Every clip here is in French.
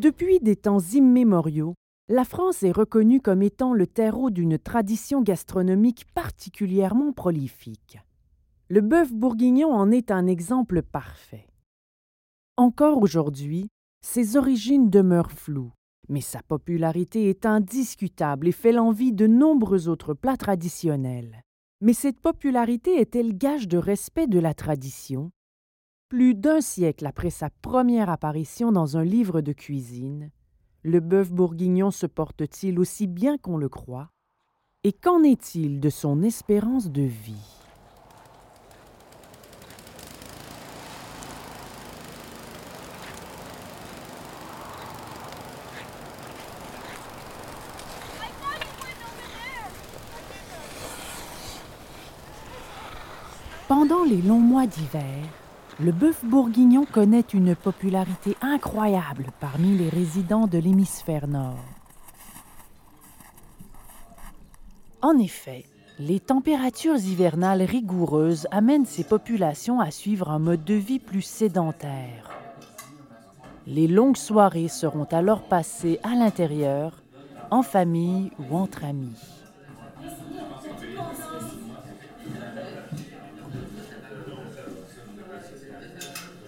Depuis des temps immémoriaux, la France est reconnue comme étant le terreau d'une tradition gastronomique particulièrement prolifique. Le bœuf bourguignon en est un exemple parfait. Encore aujourd'hui, ses origines demeurent floues, mais sa popularité est indiscutable et fait l'envie de nombreux autres plats traditionnels. Mais cette popularité est-elle gage de respect de la tradition? Plus d'un siècle après sa première apparition dans un livre de cuisine, le bœuf bourguignon se porte-t-il aussi bien qu'on le croit? Et qu'en est-il de son espérance de vie? Pendant les longs mois d'hiver, le bœuf bourguignon connaît une popularité incroyable parmi les résidents de l'hémisphère nord. En effet, les températures hivernales rigoureuses amènent ces populations à suivre un mode de vie plus sédentaire. Les longues soirées seront alors passées à l'intérieur, en famille ou entre amis.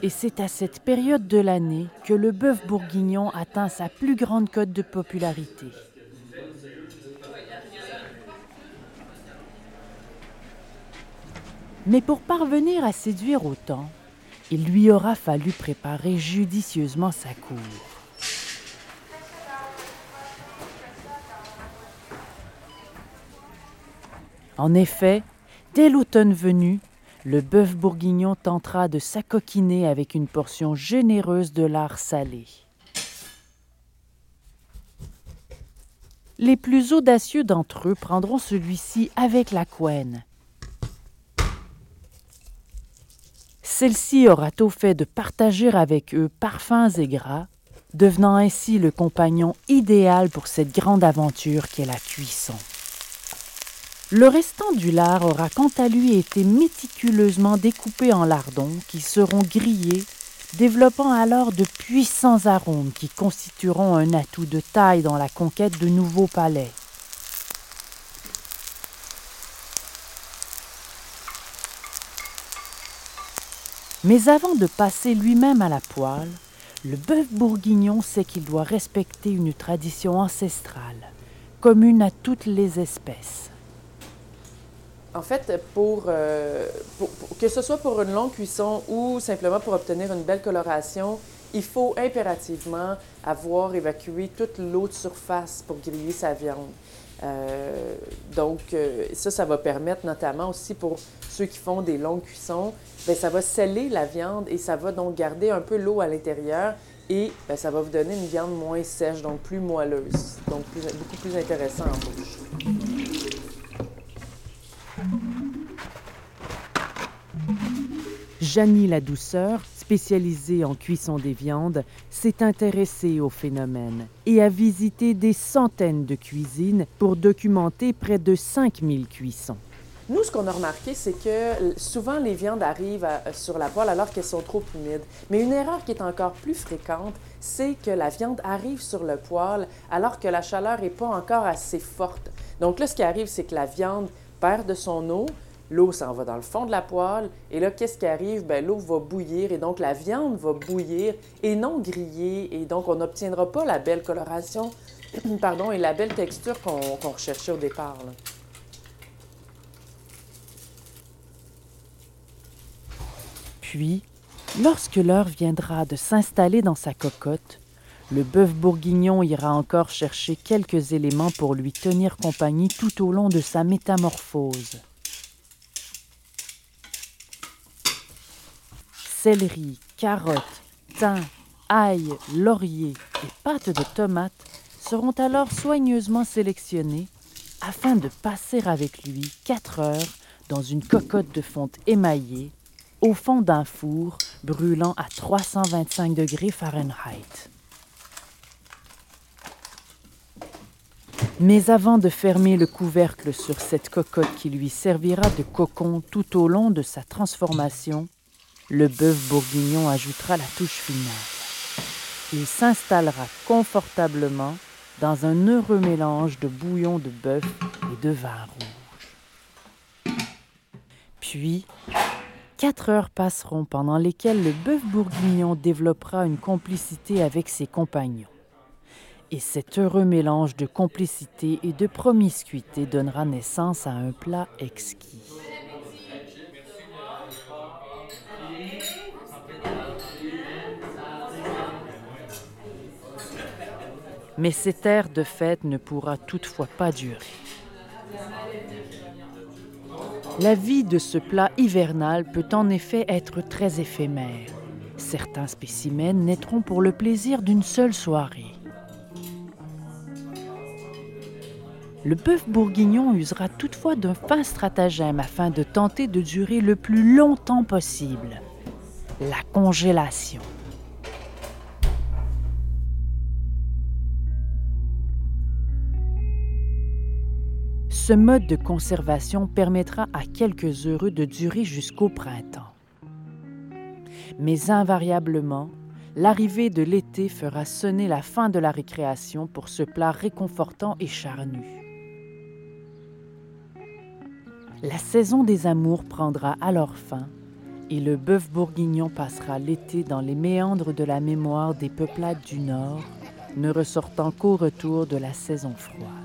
Et c'est à cette période de l'année que le bœuf bourguignon atteint sa plus grande cote de popularité. Mais pour parvenir à séduire autant, il lui aura fallu préparer judicieusement sa cour. En effet, dès l'automne venu, le bœuf bourguignon tentera de s'acoquiner avec une portion généreuse de lard salé. Les plus audacieux d'entre eux prendront celui-ci avec la couenne. Celle-ci aura au fait de partager avec eux parfums et gras, devenant ainsi le compagnon idéal pour cette grande aventure qu'est la cuisson. Le restant du lard aura quant à lui été méticuleusement découpé en lardons qui seront grillés, développant alors de puissants arômes qui constitueront un atout de taille dans la conquête de nouveaux palais. Mais avant de passer lui-même à la poêle, le bœuf bourguignon sait qu'il doit respecter une tradition ancestrale, commune à toutes les espèces. En fait, euh, pour, que ce soit pour une longue cuisson ou simplement pour obtenir une belle coloration, il faut impérativement avoir évacué toute l'eau de surface pour griller sa viande. Euh, donc, euh, ça, ça va permettre notamment aussi pour ceux qui font des longues cuissons, bien, ça va sceller la viande et ça va donc garder un peu l'eau à l'intérieur et bien, ça va vous donner une viande moins sèche, donc plus moelleuse, donc beaucoup plus intéressant en bouche. Janie la douceur, spécialisée en cuisson des viandes, s'est intéressée au phénomène et a visité des centaines de cuisines pour documenter près de 5000 cuissons. Nous, ce qu'on a remarqué, c'est que souvent les viandes arrivent sur la poêle alors qu'elles sont trop humides. Mais une erreur qui est encore plus fréquente, c'est que la viande arrive sur le poêle alors que la chaleur n'est pas encore assez forte. Donc là, ce qui arrive, c'est que la viande perd de son eau, l'eau s'en va dans le fond de la poêle, et là, qu'est-ce qui arrive? Bien, l'eau va bouillir, et donc la viande va bouillir et non griller, et donc on n'obtiendra pas la belle coloration, pardon, et la belle texture qu'on recherchait au départ. Puis, lorsque l'heure viendra de s'installer dans sa cocotte, le bœuf bourguignon ira encore chercher quelques éléments pour lui tenir compagnie tout au long de sa métamorphose. Céleri, carottes, thym, ail, laurier et pâte de tomate seront alors soigneusement sélectionnés afin de passer avec lui quatre heures dans une cocotte de fonte émaillée au fond d'un four brûlant à 325 degrés Fahrenheit. Mais avant de fermer le couvercle sur cette cocotte qui lui servira de cocon tout au long de sa transformation, le bœuf bourguignon ajoutera la touche finale. il s'installera confortablement dans un heureux mélange de bouillon de bœuf et de vin rouge. Puis, quatre heures passeront pendant lesquelles le bœuf bourguignon développera une complicité avec ses compagnons. Et cet heureux mélange de complicité et de promiscuité donnera naissance à un plat exquis. Mais cet air de fête ne pourra toutefois pas durer. La vie de ce plat hivernal peut en effet être très éphémère. Certains spécimens naîtront pour le plaisir d'une seule soirée. Le bœuf bourguignon usera toutefois d'un fin stratagème afin de tenter de durer le plus longtemps possible. La congélation. Ce mode de conservation permettra à quelques heureux de durer jusqu'au printemps. Mais invariablement, l'arrivée de l'été fera sonner la fin de la récréation pour ce plat réconfortant et charnu. La saison des amours prendra alors fin et le bœuf bourguignon passera l'été dans les méandres de la mémoire des peuplades du Nord, ne ressortant qu'au retour de la saison froide.